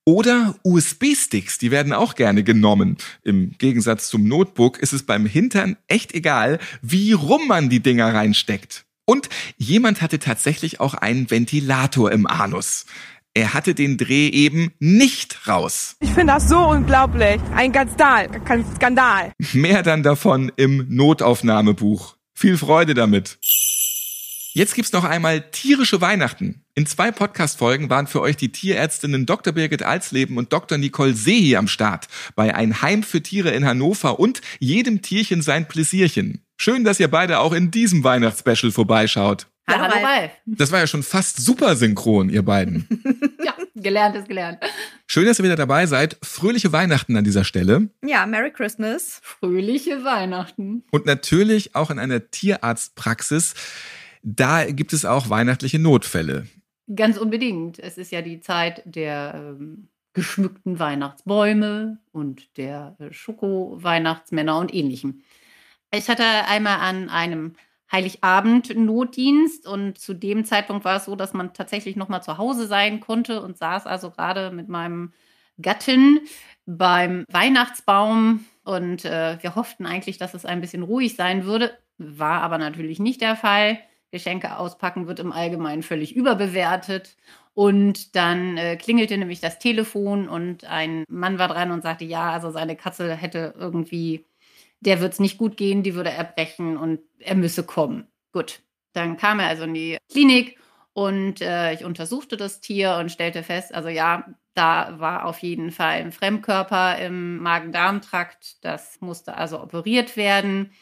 Oder USB-Sticks, die werden auch gerne genommen. Im Gegensatz zum Notebook ist es beim Hintern echt egal, wie rum man die Dinger reinsteckt. Und jemand hatte tatsächlich auch einen Ventilator im Anus. Er hatte den Dreh eben nicht raus. Ich finde das so unglaublich. Ein Skandal. Kein Skandal. Mehr dann davon im Notaufnahmebuch. Viel Freude damit. Jetzt gibt's noch einmal tierische Weihnachten. In zwei Podcast-Folgen waren für euch die Tierärztinnen Dr. Birgit Alsleben und Dr. Nicole Sehi am Start bei Ein Heim für Tiere in Hannover und jedem Tierchen sein Pläsierchen. Schön, dass ihr beide auch in diesem Weihnachtsspecial vorbeischaut. Hallo, hallo Ralf. Das war ja schon fast super synchron, ihr beiden. ja, gelernt ist gelernt. Schön, dass ihr wieder dabei seid. Fröhliche Weihnachten an dieser Stelle. Ja, Merry Christmas. Fröhliche Weihnachten. Und natürlich auch in einer Tierarztpraxis. Da gibt es auch weihnachtliche Notfälle. Ganz unbedingt. Es ist ja die Zeit der ähm, geschmückten Weihnachtsbäume und der äh, Schoko-Weihnachtsmänner und ähnlichem. Ich hatte einmal an einem Heiligabend Notdienst und zu dem Zeitpunkt war es so, dass man tatsächlich noch mal zu Hause sein konnte und saß also gerade mit meinem Gattin beim Weihnachtsbaum und äh, wir hofften eigentlich, dass es ein bisschen ruhig sein würde, war aber natürlich nicht der Fall. Geschenke auspacken wird im Allgemeinen völlig überbewertet. Und dann äh, klingelte nämlich das Telefon und ein Mann war dran und sagte, ja, also seine Katze hätte irgendwie, der wird es nicht gut gehen, die würde erbrechen und er müsse kommen. Gut, dann kam er also in die Klinik und äh, ich untersuchte das Tier und stellte fest, also ja, da war auf jeden Fall ein Fremdkörper im Magen-Darm-Trakt. Das musste also operiert werden.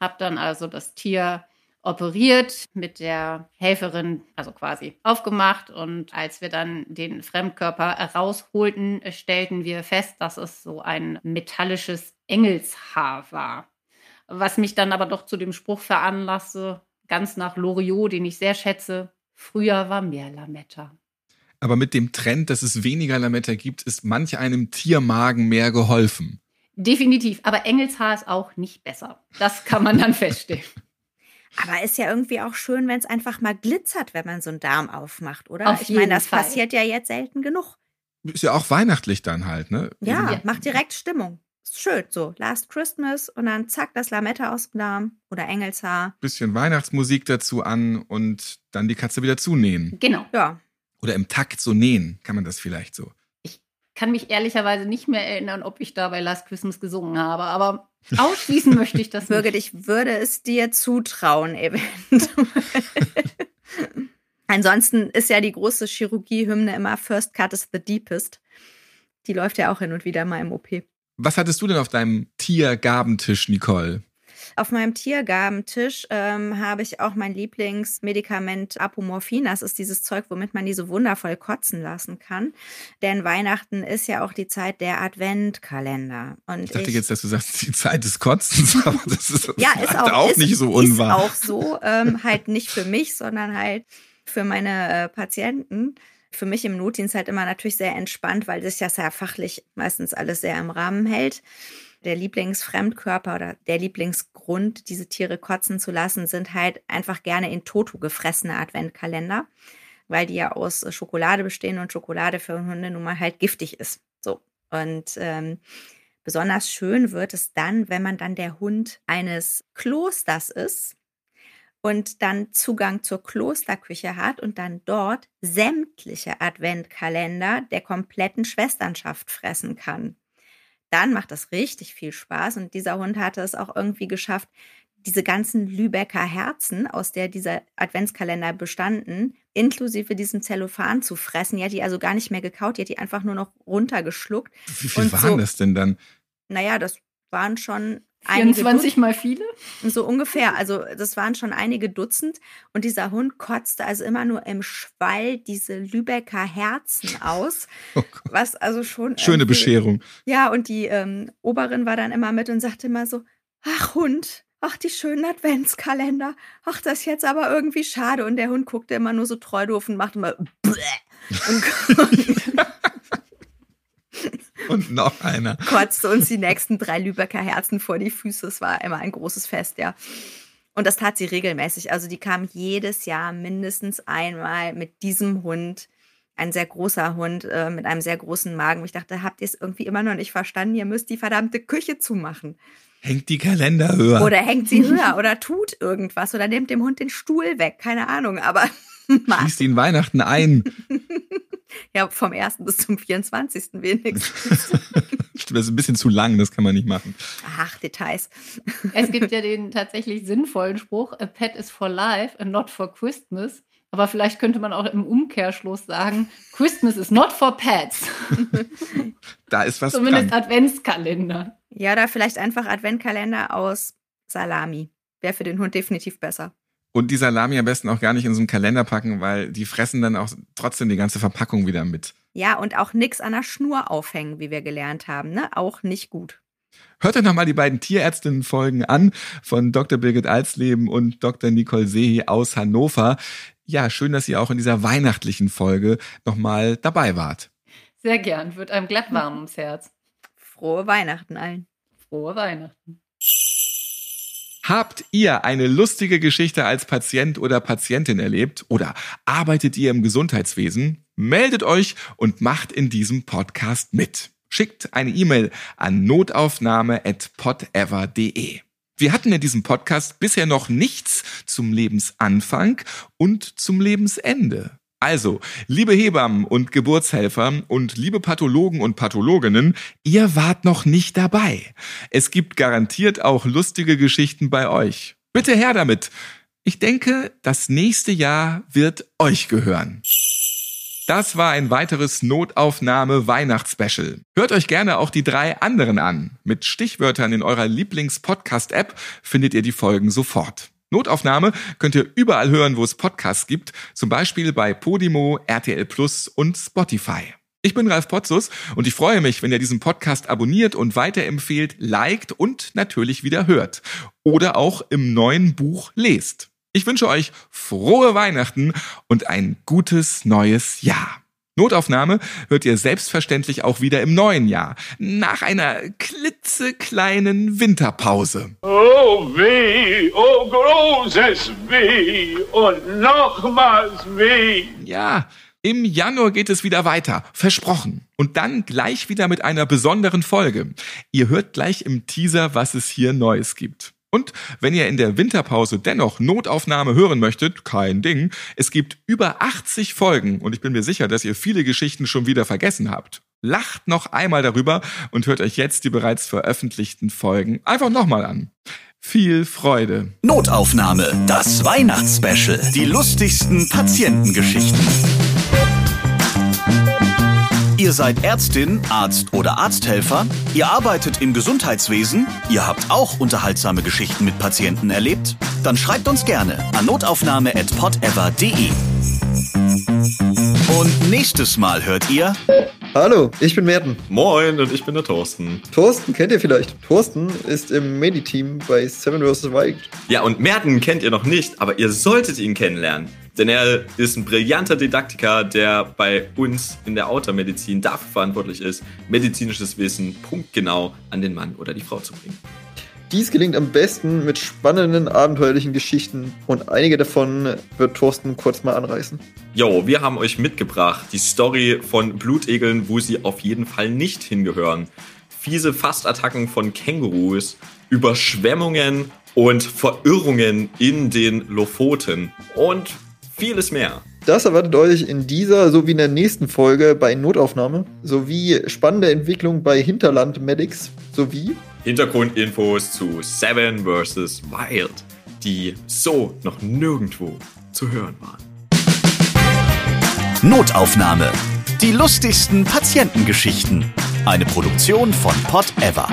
Hab dann also das Tier operiert, mit der Helferin, also quasi aufgemacht. Und als wir dann den Fremdkörper rausholten, stellten wir fest, dass es so ein metallisches Engelshaar war. Was mich dann aber doch zu dem Spruch veranlasste, ganz nach Loriot, den ich sehr schätze, früher war mehr Lametta. Aber mit dem Trend, dass es weniger Lametta gibt, ist manch einem Tiermagen mehr geholfen. Definitiv, aber Engelshaar ist auch nicht besser. Das kann man dann feststellen. Aber ist ja irgendwie auch schön, wenn es einfach mal glitzert, wenn man so einen Darm aufmacht, oder? Auf ich meine, das Fall. passiert ja jetzt selten genug. Ist ja auch weihnachtlich dann halt, ne? Ja, Ja. macht direkt Stimmung. Ist schön, so Last Christmas und dann zack, das Lametta aus dem Darm oder Engelshaar. Bisschen Weihnachtsmusik dazu an und dann die Katze wieder zunähen. Genau. Ja. Oder im Takt so nähen, kann man das vielleicht so. Kann mich ehrlicherweise nicht mehr erinnern, ob ich da bei Last Christmas gesungen habe, aber ausschließen möchte ich das Birgit, nicht. ich würde es dir zutrauen, eventuell. Ansonsten ist ja die große Chirurgie-Hymne immer First Cut is the Deepest. Die läuft ja auch hin und wieder mal im OP. Was hattest du denn auf deinem Tiergabentisch, Nicole? Auf meinem Tiergabentisch ähm, habe ich auch mein Lieblingsmedikament Apomorphin. Das ist dieses Zeug, womit man die so wundervoll kotzen lassen kann. Denn Weihnachten ist ja auch die Zeit der Adventkalender. Und Ich dachte jetzt, dass du sagst, die Zeit des Kotzens, aber das ist, ja, ist halt auch, auch ist, nicht so Ist unwahr. auch so, ähm, halt nicht für mich, sondern halt für meine äh, Patienten. Für mich im Notdienst halt immer natürlich sehr entspannt, weil sich das ja fachlich meistens alles sehr im Rahmen hält. Der Lieblingsfremdkörper oder der Lieblingsgrund, diese Tiere kotzen zu lassen, sind halt einfach gerne in Toto gefressene Adventkalender, weil die ja aus äh, Schokolade bestehen und Schokolade für Hunde nun mal halt giftig ist. So. Und ähm, besonders schön wird es dann, wenn man dann der Hund eines Klosters ist und dann Zugang zur Klosterküche hat und dann dort sämtliche Adventkalender der kompletten Schwesternschaft fressen kann. Dann macht das richtig viel Spaß und dieser Hund hatte es auch irgendwie geschafft, diese ganzen Lübecker Herzen, aus der dieser Adventskalender bestanden, inklusive diesem Zellophan zu fressen. Die hat die also gar nicht mehr gekaut, die hat die einfach nur noch runtergeschluckt. Wie viel Und waren so- das denn dann? Naja, das waren schon 24 Dutzend. mal viele? So ungefähr. Also das waren schon einige Dutzend. Und dieser Hund kotzte also immer nur im Schwall diese Lübecker Herzen aus. Was also schon. Oh Schöne Bescherung. Ja, und die ähm, Oberin war dann immer mit und sagte immer so, ach Hund, ach die schönen Adventskalender, ach das ist jetzt aber irgendwie schade. Und der Hund guckte immer nur so treu doof und machte immer und Und noch einer. kotzte uns die nächsten drei Lübecker Herzen vor die Füße. Es war immer ein großes Fest, ja. Und das tat sie regelmäßig. Also die kam jedes Jahr mindestens einmal mit diesem Hund ein sehr großer Hund äh, mit einem sehr großen Magen. Ich dachte, habt ihr es irgendwie immer noch nicht verstanden? Ihr müsst die verdammte Küche zumachen. Hängt die Kalender höher. Oder hängt sie höher oder tut irgendwas oder nimmt dem Hund den Stuhl weg. Keine Ahnung, aber Schließt ihn Weihnachten ein. Ja, vom 1. bis zum 24. wenigstens. Stimmt, das ist ein bisschen zu lang, das kann man nicht machen. Ach, Details. Es gibt ja den tatsächlich sinnvollen Spruch, a pet is for life and not for Christmas. Aber vielleicht könnte man auch im Umkehrschluss sagen, Christmas is not for pets. Da ist was Zumindest dran. Adventskalender. Ja, oder vielleicht einfach Adventkalender aus Salami. Wäre für den Hund definitiv besser. Und die Salami am besten auch gar nicht in so einen Kalender packen, weil die fressen dann auch trotzdem die ganze Verpackung wieder mit. Ja, und auch nix an der Schnur aufhängen, wie wir gelernt haben, ne? Auch nicht gut. Hört euch nochmal die beiden Tierärztinnen-Folgen an von Dr. Birgit Alsleben und Dr. Nicole Sehi aus Hannover. Ja, schön, dass ihr auch in dieser weihnachtlichen Folge nochmal dabei wart. Sehr gern, wird einem glatt warm ums Herz. Frohe Weihnachten allen. Frohe Weihnachten. Habt ihr eine lustige Geschichte als Patient oder Patientin erlebt oder arbeitet ihr im Gesundheitswesen? Meldet euch und macht in diesem Podcast mit. Schickt eine E-Mail an notaufnahme@podever.de. Wir hatten in diesem Podcast bisher noch nichts zum Lebensanfang und zum Lebensende. Also, liebe Hebammen und Geburtshelfer und liebe Pathologen und Pathologinnen, ihr wart noch nicht dabei. Es gibt garantiert auch lustige Geschichten bei euch. Bitte her damit. Ich denke, das nächste Jahr wird euch gehören. Das war ein weiteres Notaufnahme-Weihnachtsspecial. Hört euch gerne auch die drei anderen an. Mit Stichwörtern in eurer Lieblings-Podcast-App findet ihr die Folgen sofort. Notaufnahme könnt ihr überall hören, wo es Podcasts gibt, zum Beispiel bei Podimo, RTL Plus und Spotify. Ich bin Ralf Potzus und ich freue mich, wenn ihr diesen Podcast abonniert und weiterempfehlt, liked und natürlich wieder hört. Oder auch im neuen Buch lest. Ich wünsche euch frohe Weihnachten und ein gutes neues Jahr. Notaufnahme hört ihr selbstverständlich auch wieder im neuen Jahr, nach einer klitzekleinen Winterpause. Oh weh, oh großes Weh und nochmals weh. Ja, im Januar geht es wieder weiter, versprochen. Und dann gleich wieder mit einer besonderen Folge. Ihr hört gleich im Teaser, was es hier Neues gibt. Und wenn ihr in der Winterpause dennoch Notaufnahme hören möchtet, kein Ding. Es gibt über 80 Folgen und ich bin mir sicher, dass ihr viele Geschichten schon wieder vergessen habt. Lacht noch einmal darüber und hört euch jetzt die bereits veröffentlichten Folgen einfach nochmal an. Viel Freude. Notaufnahme, das Weihnachtsspecial. Die lustigsten Patientengeschichten. Ihr seid Ärztin, Arzt oder Arzthelfer? Ihr arbeitet im Gesundheitswesen? Ihr habt auch unterhaltsame Geschichten mit Patienten erlebt? Dann schreibt uns gerne an notaufnahme.podever.de. Und nächstes Mal hört ihr. Hallo, ich bin Merten. Moin, und ich bin der Thorsten. Thorsten kennt ihr vielleicht. Thorsten ist im Medi-Team bei Seven vs. Wild. Ja, und Merten kennt ihr noch nicht, aber ihr solltet ihn kennenlernen. Denn er ist ein brillanter Didaktiker, der bei uns in der Outermedizin dafür verantwortlich ist, medizinisches Wissen punktgenau an den Mann oder die Frau zu bringen. Dies gelingt am besten mit spannenden, abenteuerlichen Geschichten und einige davon wird Thorsten kurz mal anreißen. Jo, wir haben euch mitgebracht die Story von Blutegeln, wo sie auf jeden Fall nicht hingehören. Fiese Fastattacken von Kängurus, Überschwemmungen und Verirrungen in den Lofoten und vieles mehr. Das erwartet euch in dieser sowie in der nächsten Folge bei Notaufnahme sowie spannende Entwicklung bei Hinterland Medics sowie Hintergrundinfos zu Seven vs. Wild, die so noch nirgendwo zu hören waren. Notaufnahme. Die lustigsten Patientengeschichten. Eine Produktion von Pod Ever.